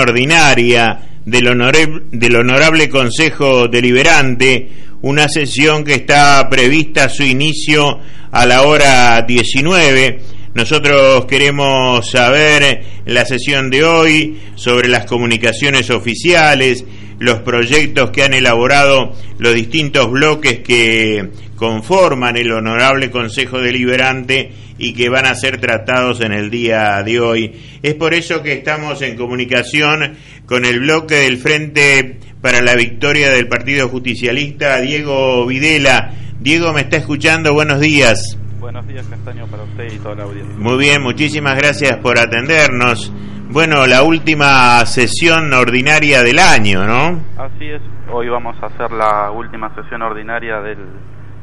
Ordinaria del honorable, del honorable Consejo Deliberante, una sesión que está prevista su inicio a la hora 19. Nosotros queremos saber la sesión de hoy sobre las comunicaciones oficiales, los proyectos que han elaborado los distintos bloques que conforman el Honorable Consejo Deliberante y que van a ser tratados en el día de hoy. Es por eso que estamos en comunicación con el bloque del Frente para la Victoria del Partido Justicialista, Diego Videla. Diego, ¿me está escuchando? Buenos días. Buenos días, Castaño, para usted y toda la audiencia. Muy bien, muchísimas gracias por atendernos. Bueno, la última sesión ordinaria del año, ¿no? Así es, hoy vamos a hacer la última sesión ordinaria del,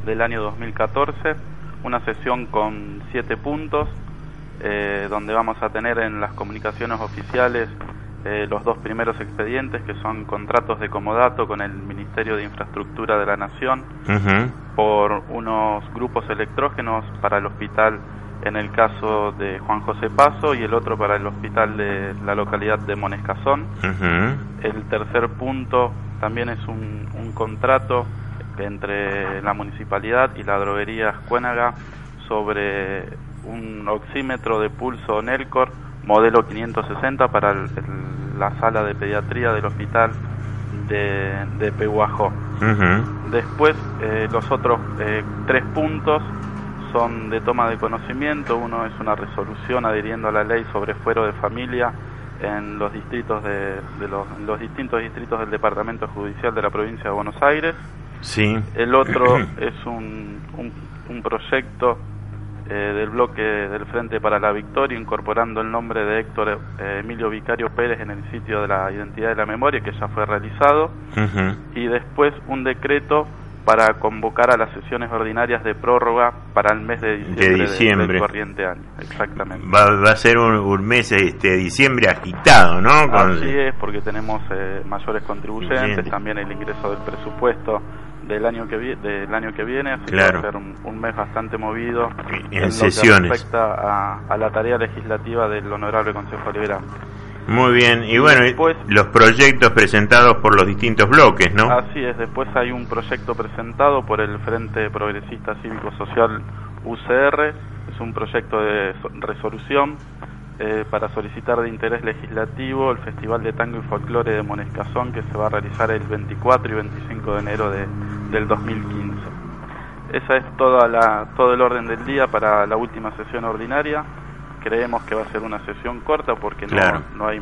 del año 2014, una sesión con siete puntos, eh, donde vamos a tener en las comunicaciones oficiales eh, los dos primeros expedientes, que son contratos de comodato con el Ministerio de Infraestructura de la Nación, por unos grupos electrógenos para el hospital en el caso de Juan José Paso y el otro para el hospital de la localidad de Monescazón. El tercer punto también es un, un, contrato entre la municipalidad y la droguería Escuénaga sobre un oxímetro de pulso Nelcor modelo 560 para la sala de pediatría del hospital de, de Pehuajó. Después, eh, los otros eh, tres puntos son de toma de conocimiento. Uno es una resolución adhiriendo a la ley sobre fuero de familia en los distritos de, los, los, distintos distritos del Departamento Judicial de la provincia de Buenos Aires. Sí. El otro es un, un, proyecto eh, del bloque del Frente para la Victoria incorporando el nombre de Héctor eh, Emilio Vicario Pérez en el sitio de la identidad de la memoria que ya fue realizado y después un decreto para convocar a las sesiones ordinarias de prórroga para el mes de diciembre, de diciembre. del corriente año. Exactamente. Va, va a ser un, un, mes este diciembre agitado, ¿no? Con... Así es, porque tenemos eh, mayores contribuyentes, Bien. también el ingreso del presupuesto del año que vi del año que viene, así claro. que va a ser un, un, mes bastante movido en, en sesiones. lo que respecta a, a, la tarea legislativa del Honorable Consejo Liberal. Muy bien, y bueno, después, los proyectos presentados por los distintos bloques, ¿no? Así es, después hay un proyecto presentado por el Frente Progresista Cívico Social UCR, es un proyecto de resolución eh, para solicitar de interés legislativo el Festival de Tango y Folclore de Monescazón que se va a realizar el 24 y 25 de enero de, del 2015. Esa es toda la, todo el orden del día para la última sesión ordinaria creemos que va a ser una sesión corta porque claro. no, no hay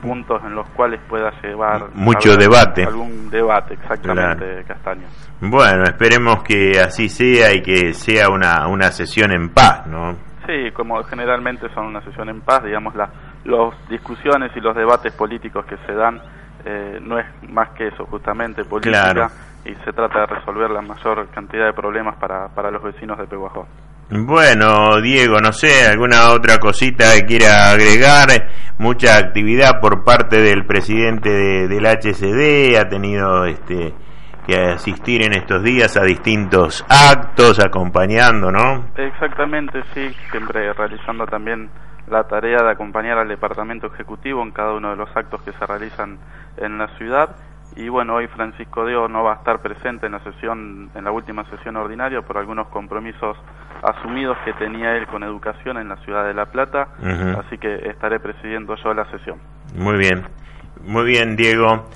puntos en los cuales pueda llevar mucho debate algún debate exactamente claro. Castaño bueno esperemos que así sea y que sea una una sesión en paz no sí como generalmente son una sesión en paz digamos las las discusiones y los debates políticos que se dan eh, no es más que eso justamente política claro. y se trata de resolver la mayor cantidad de problemas para para los vecinos de Pehuajó bueno, Diego, no sé, alguna otra cosita que quiera agregar. Mucha actividad por parte del presidente de, del HCD, ha tenido este que asistir en estos días a distintos actos, acompañando, ¿no? Exactamente, sí, siempre realizando también la tarea de acompañar al departamento ejecutivo en cada uno de los actos que se realizan en la ciudad y bueno, hoy Francisco Deo no va a estar presente en la sesión, en la última sesión ordinaria por algunos compromisos asumidos que tenía él con educación en la ciudad de La Plata, uh -huh. así que estaré presidiendo yo la sesión. Muy bien, muy bien Diego.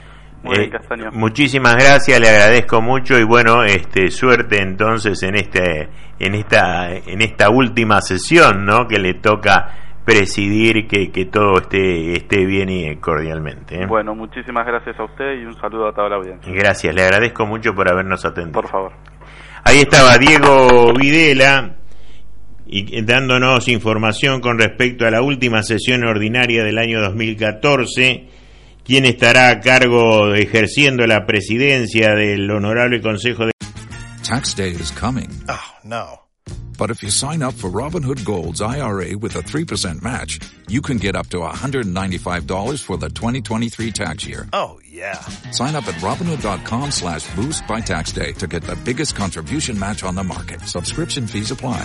Muy bien, Castaño. muchísimas gracias, le agradezco mucho y bueno, este suerte entonces en este en esta en esta última sesión, ¿no? que le toca presidir que, que todo esté, esté bien y cordialmente. ¿eh? Bueno, muchísimas gracias a usted y un saludo a toda la audiencia. Gracias, le agradezco mucho por habernos atendido. Por favor. Ahí estaba Diego Videla y dándonos información con respecto a la última sesión ordinaria del año 2014, quien estará a cargo ejerciendo la presidencia del Honorable Consejo de Tax day is coming. Oh, no. But if you sign up for Robinhood Gold's IRA with a 3% match, you can get up to $195 for the 2023 tax year. Oh, yeah. Sign up at Robinhood.com slash boost by tax day to get the biggest contribution match on the market. Subscription fees apply.